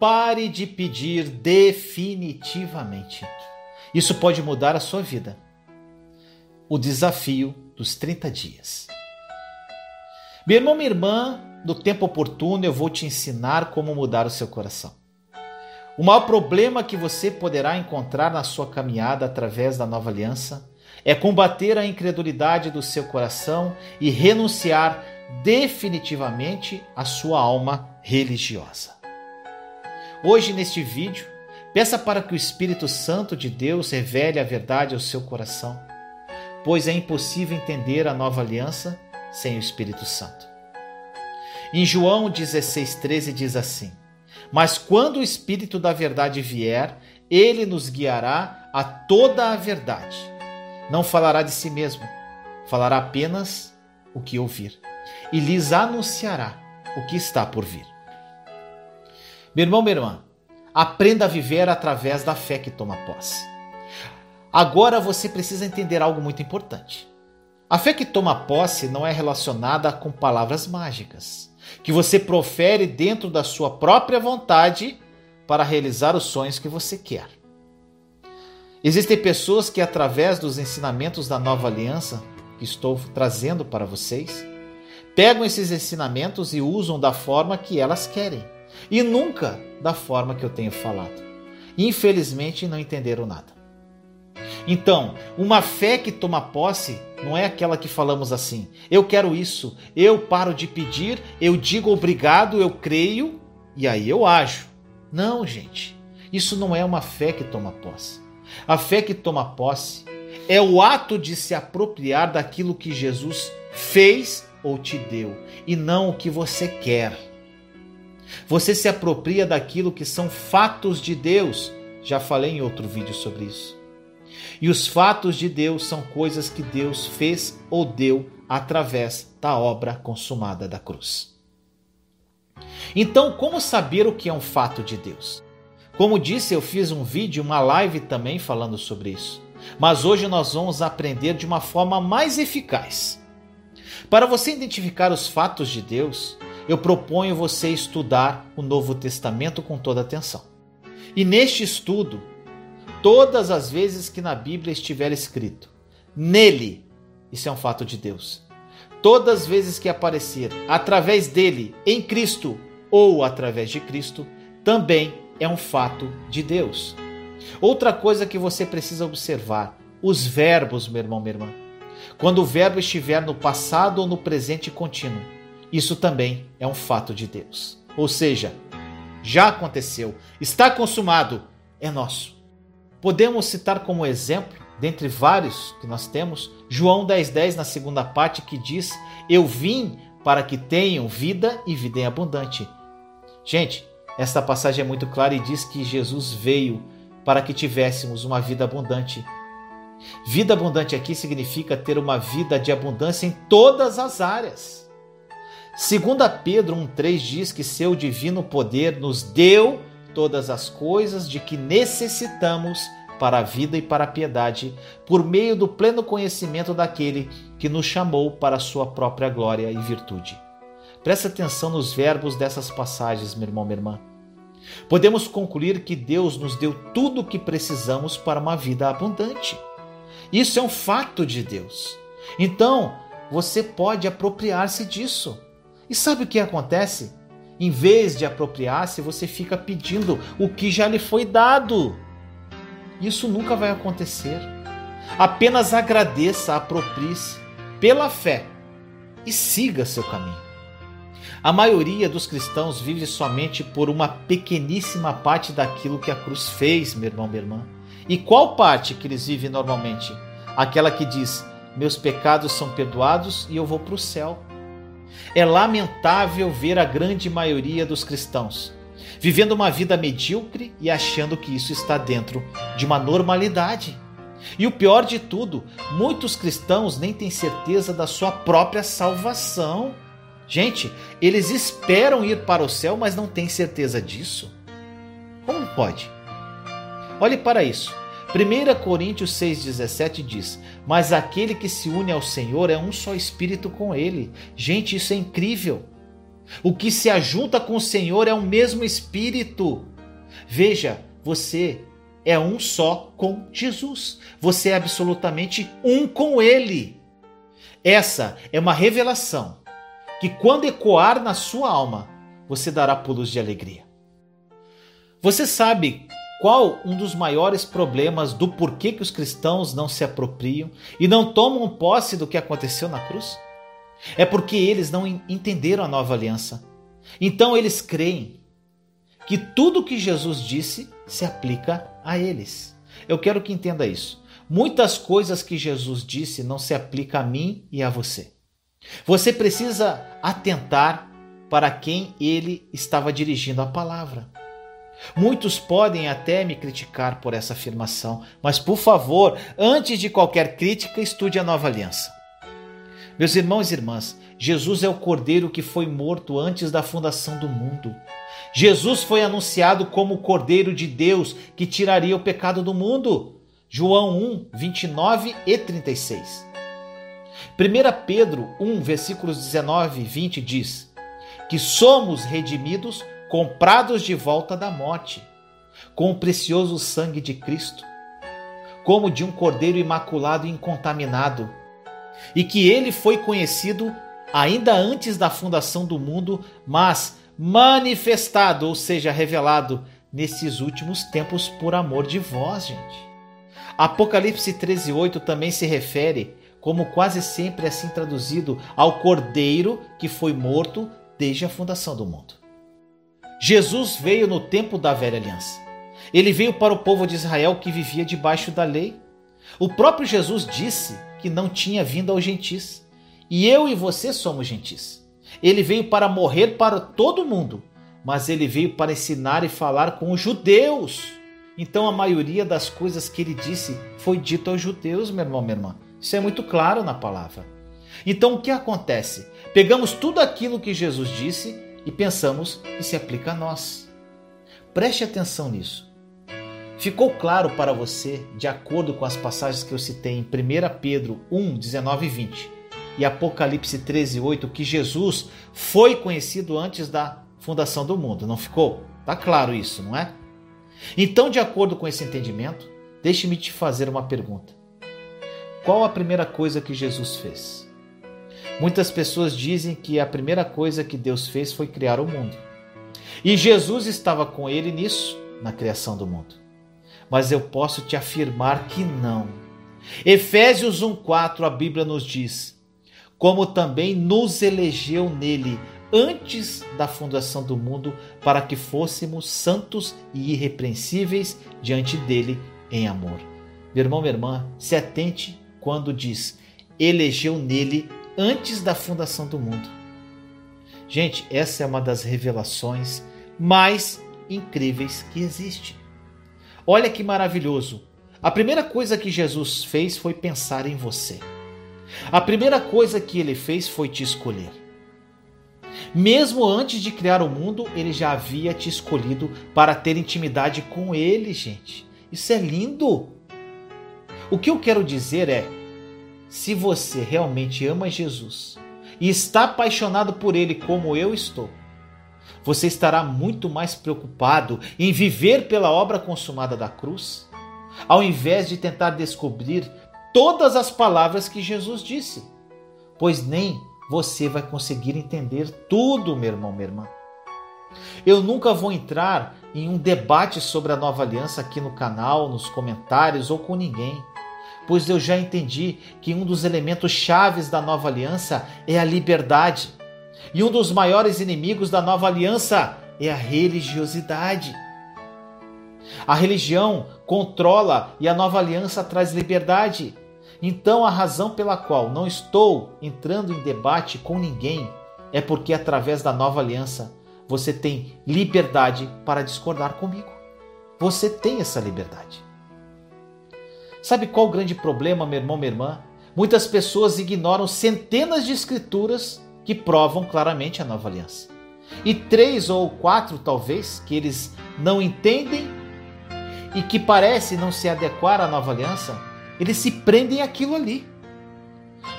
pare de pedir definitivamente. Isso pode mudar a sua vida. O desafio dos 30 dias. Meu irmão, minha irmã, no tempo oportuno eu vou te ensinar como mudar o seu coração. O maior problema que você poderá encontrar na sua caminhada através da nova aliança é combater a incredulidade do seu coração e renunciar definitivamente à sua alma religiosa. Hoje, neste vídeo, peça para que o Espírito Santo de Deus revele a verdade ao seu coração, pois é impossível entender a nova aliança sem o Espírito Santo. Em João 16,13 diz assim: Mas quando o Espírito da verdade vier, ele nos guiará a toda a verdade. Não falará de si mesmo, falará apenas o que ouvir, e lhes anunciará o que está por vir. Meu irmão, minha irmã, aprenda a viver através da fé que toma posse. Agora você precisa entender algo muito importante. A fé que toma posse não é relacionada com palavras mágicas, que você profere dentro da sua própria vontade para realizar os sonhos que você quer. Existem pessoas que, através dos ensinamentos da nova aliança que estou trazendo para vocês, pegam esses ensinamentos e usam da forma que elas querem e nunca da forma que eu tenho falado. Infelizmente, não entenderam nada. Então, uma fé que toma posse não é aquela que falamos assim: eu quero isso, eu paro de pedir, eu digo obrigado, eu creio e aí eu ajo. Não, gente, isso não é uma fé que toma posse. A fé que toma posse é o ato de se apropriar daquilo que Jesus fez ou te deu e não o que você quer. Você se apropria daquilo que são fatos de Deus. Já falei em outro vídeo sobre isso. E os fatos de Deus são coisas que Deus fez ou deu através da obra consumada da cruz. Então, como saber o que é um fato de Deus? Como disse, eu fiz um vídeo, uma live também falando sobre isso. Mas hoje nós vamos aprender de uma forma mais eficaz. Para você identificar os fatos de Deus, eu proponho você estudar o Novo Testamento com toda atenção. E neste estudo, todas as vezes que na Bíblia estiver escrito nele, isso é um fato de Deus. Todas as vezes que aparecer através dele, em Cristo ou através de Cristo, também é um fato de Deus. Outra coisa que você precisa observar: os verbos, meu irmão, minha irmã. Quando o verbo estiver no passado ou no presente contínuo, isso também é um fato de Deus. Ou seja, já aconteceu, está consumado, é nosso. Podemos citar como exemplo, dentre vários que nós temos, João 10,10 10, na segunda parte, que diz: Eu vim para que tenham vida e vida em abundante. Gente, esta passagem é muito clara e diz que Jesus veio para que tivéssemos uma vida abundante. Vida abundante aqui significa ter uma vida de abundância em todas as áreas. Segunda Pedro 1:3 diz que seu divino poder nos deu todas as coisas de que necessitamos para a vida e para a piedade, por meio do pleno conhecimento daquele que nos chamou para a sua própria glória e virtude. Preste atenção nos verbos dessas passagens, meu irmão, minha irmã. Podemos concluir que Deus nos deu tudo o que precisamos para uma vida abundante. Isso é um fato de Deus. Então, você pode apropriar-se disso. E sabe o que acontece? Em vez de apropriar-se, você fica pedindo o que já lhe foi dado. Isso nunca vai acontecer. Apenas agradeça, aproprie-se pela fé e siga seu caminho. A maioria dos cristãos vive somente por uma pequeníssima parte daquilo que a cruz fez, meu irmão, minha irmã. E qual parte que eles vivem normalmente? Aquela que diz: Meus pecados são perdoados e eu vou para o céu. É lamentável ver a grande maioria dos cristãos vivendo uma vida medíocre e achando que isso está dentro de uma normalidade. E o pior de tudo, muitos cristãos nem têm certeza da sua própria salvação. Gente, eles esperam ir para o céu, mas não têm certeza disso. Como pode? Olhe para isso. 1 Coríntios 6,17 diz: Mas aquele que se une ao Senhor é um só espírito com ele. Gente, isso é incrível. O que se ajunta com o Senhor é o mesmo espírito. Veja, você é um só com Jesus. Você é absolutamente um com Ele. Essa é uma revelação que, quando ecoar na sua alma, você dará pulos de alegria. Você sabe qual um dos maiores problemas do porquê que os cristãos não se apropriam e não tomam posse do que aconteceu na cruz? É porque eles não entenderam a nova aliança. Então eles creem que tudo que Jesus disse se aplica a eles. Eu quero que entenda isso. Muitas coisas que Jesus disse não se aplicam a mim e a você. Você precisa atentar para quem ele estava dirigindo a palavra. Muitos podem até me criticar por essa afirmação, mas por favor, antes de qualquer crítica, estude a nova aliança. Meus irmãos e irmãs, Jesus é o cordeiro que foi morto antes da fundação do mundo. Jesus foi anunciado como o cordeiro de Deus que tiraria o pecado do mundo. João 1, 29 e 36. 1 Pedro 1, versículos 19 e 20 diz que somos redimidos comprados de volta da morte, com o precioso sangue de Cristo, como de um cordeiro imaculado e incontaminado, e que ele foi conhecido ainda antes da fundação do mundo, mas manifestado, ou seja, revelado nesses últimos tempos por amor de vós, gente. Apocalipse 13:8 também se refere, como quase sempre é assim traduzido, ao cordeiro que foi morto desde a fundação do mundo. Jesus veio no tempo da velha aliança. Ele veio para o povo de Israel que vivia debaixo da lei. O próprio Jesus disse que não tinha vindo aos gentis. E eu e você somos gentis. Ele veio para morrer para todo mundo, mas ele veio para ensinar e falar com os judeus. Então a maioria das coisas que ele disse foi dito aos judeus, meu irmão, minha irmã. Isso é muito claro na palavra. Então o que acontece? Pegamos tudo aquilo que Jesus disse e pensamos que se aplica a nós. Preste atenção nisso. Ficou claro para você, de acordo com as passagens que eu citei em 1 Pedro 1, 19 e 20 e Apocalipse 13, 8, que Jesus foi conhecido antes da fundação do mundo, não ficou? Tá claro isso, não é? Então, de acordo com esse entendimento, deixe-me te fazer uma pergunta. Qual a primeira coisa que Jesus fez? Muitas pessoas dizem que a primeira coisa que Deus fez foi criar o mundo. E Jesus estava com ele nisso, na criação do mundo. Mas eu posso te afirmar que não. Efésios 1:4 a Bíblia nos diz: como também nos elegeu nele antes da fundação do mundo, para que fôssemos santos e irrepreensíveis diante dele em amor. Meu irmão, minha irmã, se atente quando diz elegeu nele antes da fundação do mundo. Gente, essa é uma das revelações mais incríveis que existe. Olha que maravilhoso. A primeira coisa que Jesus fez foi pensar em você. A primeira coisa que ele fez foi te escolher. Mesmo antes de criar o mundo, ele já havia te escolhido para ter intimidade com ele, gente. Isso é lindo. O que eu quero dizer é: se você realmente ama Jesus e está apaixonado por Ele como eu estou, você estará muito mais preocupado em viver pela obra consumada da cruz, ao invés de tentar descobrir todas as palavras que Jesus disse, pois nem você vai conseguir entender tudo, meu irmão, minha irmã. Eu nunca vou entrar em um debate sobre a nova aliança aqui no canal, nos comentários ou com ninguém pois eu já entendi que um dos elementos chaves da nova aliança é a liberdade. E um dos maiores inimigos da nova aliança é a religiosidade. A religião controla e a nova aliança traz liberdade. Então, a razão pela qual não estou entrando em debate com ninguém é porque, através da nova aliança, você tem liberdade para discordar comigo. Você tem essa liberdade. Sabe qual o grande problema, meu irmão, minha irmã? Muitas pessoas ignoram centenas de escrituras que provam claramente a nova aliança. E três ou quatro, talvez, que eles não entendem e que parecem não se adequar à nova aliança, eles se prendem aquilo ali.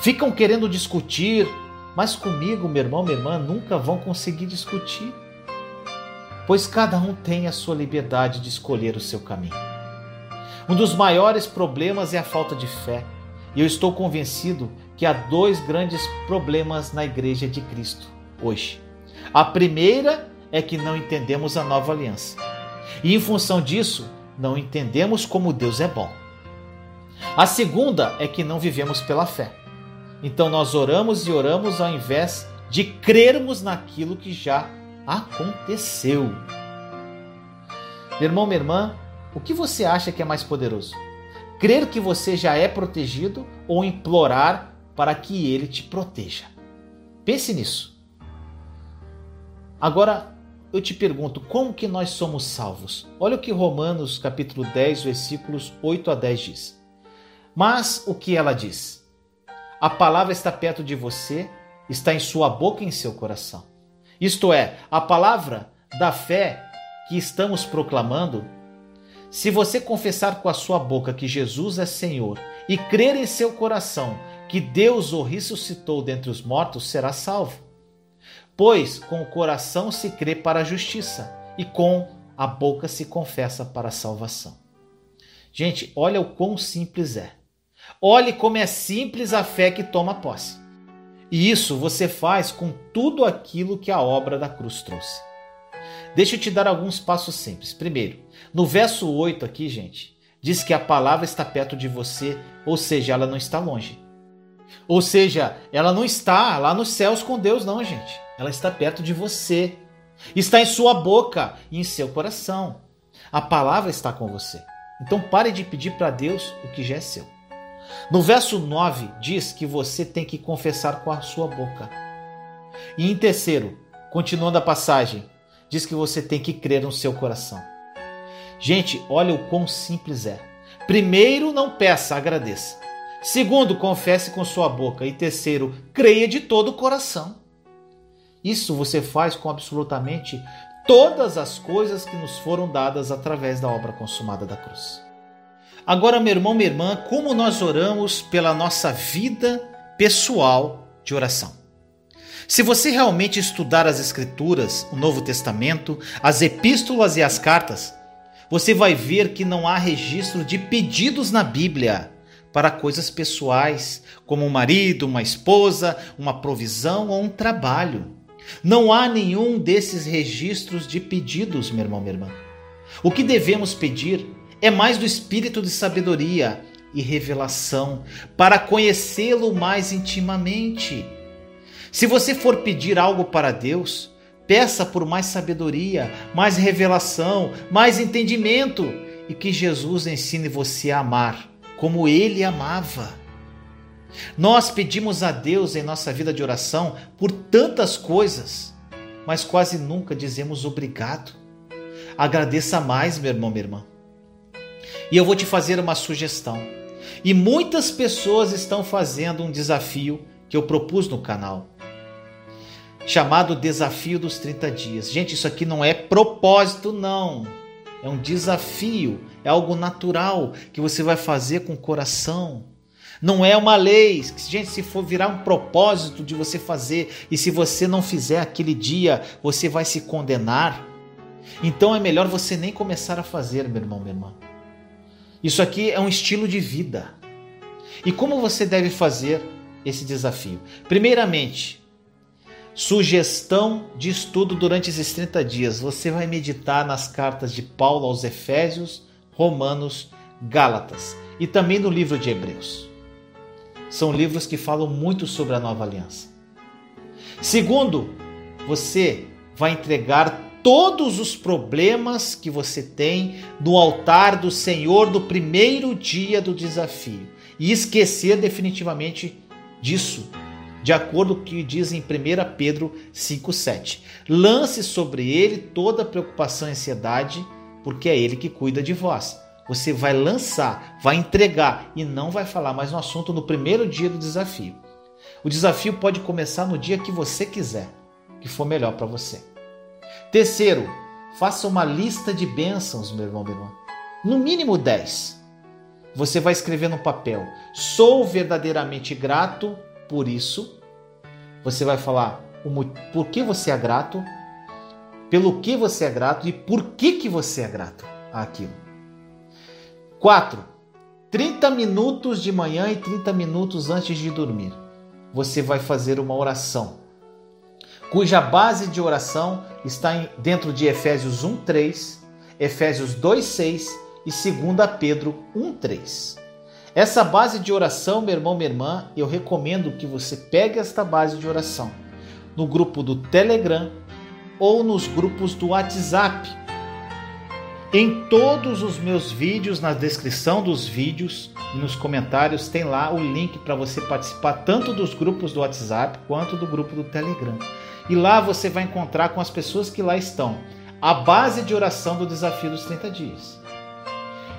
Ficam querendo discutir, mas comigo, meu irmão, minha irmã, nunca vão conseguir discutir. pois cada um tem a sua liberdade de escolher o seu caminho. Um dos maiores problemas é a falta de fé, e eu estou convencido que há dois grandes problemas na Igreja de Cristo hoje. A primeira é que não entendemos a nova aliança, e em função disso, não entendemos como Deus é bom. A segunda é que não vivemos pela fé. Então nós oramos e oramos ao invés de crermos naquilo que já aconteceu. Meu irmão, minha irmã, o que você acha que é mais poderoso? Crer que você já é protegido ou implorar para que ele te proteja? Pense nisso. Agora, eu te pergunto, como que nós somos salvos? Olha o que Romanos capítulo 10, versículos 8 a 10 diz. Mas o que ela diz? A palavra está perto de você, está em sua boca e em seu coração. Isto é, a palavra da fé que estamos proclamando. Se você confessar com a sua boca que Jesus é Senhor e crer em seu coração que Deus o ressuscitou dentre os mortos, será salvo. Pois com o coração se crê para a justiça e com a boca se confessa para a salvação. Gente, olha o quão simples é. Olhe como é simples a fé que toma posse. E isso você faz com tudo aquilo que a obra da cruz trouxe. Deixa eu te dar alguns passos simples. Primeiro, no verso 8 aqui, gente, diz que a palavra está perto de você, ou seja, ela não está longe. Ou seja, ela não está lá nos céus com Deus, não, gente. Ela está perto de você. Está em sua boca e em seu coração. A palavra está com você. Então pare de pedir para Deus o que já é seu. No verso 9 diz que você tem que confessar com a sua boca. E em terceiro, continuando a passagem, diz que você tem que crer no seu coração. Gente, olha o quão simples é. Primeiro, não peça, agradeça. Segundo, confesse com sua boca. E terceiro, creia de todo o coração. Isso você faz com absolutamente todas as coisas que nos foram dadas através da obra consumada da cruz. Agora, meu irmão, minha irmã, como nós oramos pela nossa vida pessoal de oração. Se você realmente estudar as Escrituras, o Novo Testamento, as epístolas e as cartas, você vai ver que não há registro de pedidos na Bíblia para coisas pessoais, como um marido, uma esposa, uma provisão ou um trabalho. Não há nenhum desses registros de pedidos, meu irmão, minha irmã. O que devemos pedir é mais do espírito de sabedoria e revelação para conhecê-lo mais intimamente. Se você for pedir algo para Deus, peça por mais sabedoria, mais revelação, mais entendimento e que Jesus ensine você a amar como ele amava. Nós pedimos a Deus em nossa vida de oração por tantas coisas, mas quase nunca dizemos obrigado. Agradeça mais, meu irmão, minha irmã. E eu vou te fazer uma sugestão. E muitas pessoas estão fazendo um desafio que eu propus no canal, chamado Desafio dos 30 Dias. Gente, isso aqui não é propósito, não. É um desafio, é algo natural que você vai fazer com o coração. Não é uma lei. Gente, se for virar um propósito de você fazer e se você não fizer aquele dia, você vai se condenar. Então é melhor você nem começar a fazer, meu irmão, minha irmã. Isso aqui é um estilo de vida. E como você deve fazer esse desafio? Primeiramente, sugestão de estudo durante esses 30 dias. Você vai meditar nas cartas de Paulo aos Efésios, Romanos, Gálatas e também no livro de Hebreus. São livros que falam muito sobre a nova aliança. Segundo, você vai entregar todos os problemas que você tem no altar do Senhor no primeiro dia do desafio e esquecer definitivamente disso, de acordo com o que diz em 1 Pedro 5,7. Lance sobre ele toda preocupação e ansiedade, porque é ele que cuida de vós. Você vai lançar, vai entregar e não vai falar mais no assunto no primeiro dia do desafio. O desafio pode começar no dia que você quiser, que for melhor para você. Terceiro, faça uma lista de bênçãos, meu irmão, meu irmão. No mínimo 10. Você vai escrever no papel: Sou verdadeiramente grato por isso. Você vai falar por que você é grato, pelo que você é grato e por que, que você é grato àquilo. 4. 30 minutos de manhã e 30 minutos antes de dormir. Você vai fazer uma oração, cuja base de oração está dentro de Efésios 1:3, Efésios 2:6 e 2 Pedro 1:3. Essa base de oração, meu irmão, minha irmã, eu recomendo que você pegue esta base de oração no grupo do Telegram ou nos grupos do WhatsApp. Em todos os meus vídeos, na descrição dos vídeos e nos comentários, tem lá o link para você participar tanto dos grupos do WhatsApp quanto do grupo do Telegram. E lá você vai encontrar com as pessoas que lá estão a base de oração do desafio dos 30 dias.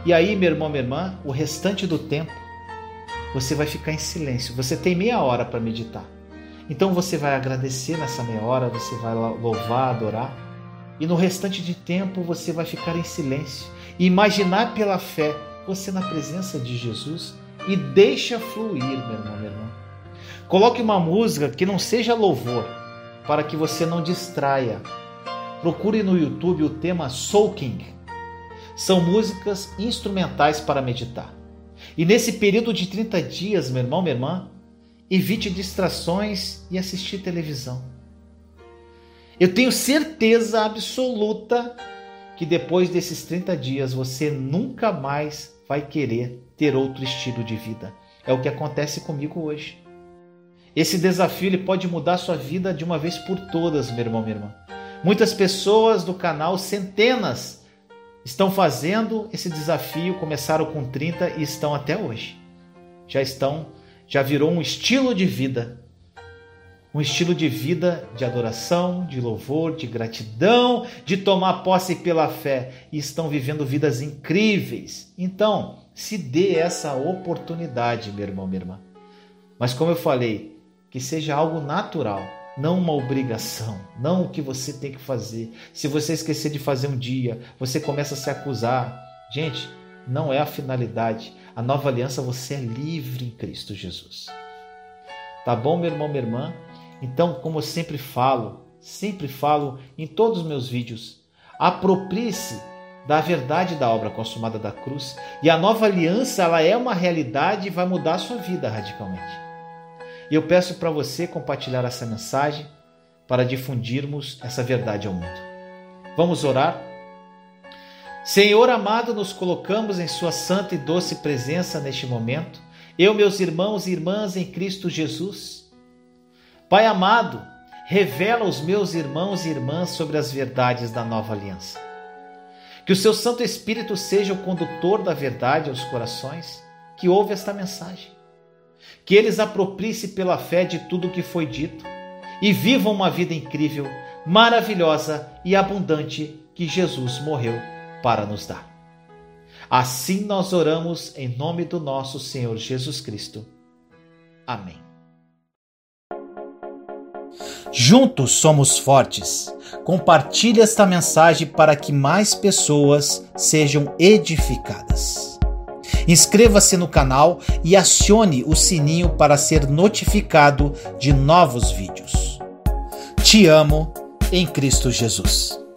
E aí, meu irmão, minha irmã, o restante do tempo você vai ficar em silêncio. Você tem meia hora para meditar. Então você vai agradecer nessa meia hora, você vai louvar, adorar. E no restante de tempo você vai ficar em silêncio e imaginar pela fé você na presença de Jesus e deixa fluir, meu irmão, minha irmã. Coloque uma música que não seja louvor, para que você não distraia. Procure no YouTube o tema Soaking. São músicas instrumentais para meditar. E nesse período de 30 dias, meu irmão, minha irmã, evite distrações e assistir televisão. Eu tenho certeza absoluta que depois desses 30 dias você nunca mais vai querer ter outro estilo de vida. É o que acontece comigo hoje. Esse desafio ele pode mudar sua vida de uma vez por todas, meu irmão, minha irmã. Muitas pessoas do canal, centenas, estão fazendo esse desafio, começaram com 30 e estão até hoje. Já estão já virou um estilo de vida. Um estilo de vida de adoração, de louvor, de gratidão, de tomar posse pela fé e estão vivendo vidas incríveis. Então, se dê essa oportunidade, meu irmão, minha irmã. Mas como eu falei, que seja algo natural, não uma obrigação, não o que você tem que fazer. Se você esquecer de fazer um dia, você começa a se acusar. Gente, não é a finalidade. A nova aliança você é livre em Cristo Jesus. Tá bom, meu irmão, minha irmã? Então, como eu sempre falo, sempre falo em todos os meus vídeos, aproprie-se da verdade da obra consumada da cruz e a nova aliança ela é uma realidade e vai mudar a sua vida radicalmente. E eu peço para você compartilhar essa mensagem para difundirmos essa verdade ao mundo. Vamos orar? Senhor amado, nos colocamos em Sua santa e doce presença neste momento, eu, meus irmãos e irmãs em Cristo Jesus. Pai amado, revela aos meus irmãos e irmãs sobre as verdades da nova aliança. Que o Seu Santo Espírito seja o condutor da verdade aos corações que ouve esta mensagem. Que eles apropriem-se pela fé de tudo o que foi dito e vivam uma vida incrível, maravilhosa e abundante que Jesus morreu para nos dar. Assim nós oramos em nome do nosso Senhor Jesus Cristo. Amém. Juntos somos fortes. Compartilhe esta mensagem para que mais pessoas sejam edificadas. Inscreva-se no canal e acione o sininho para ser notificado de novos vídeos. Te amo em Cristo Jesus.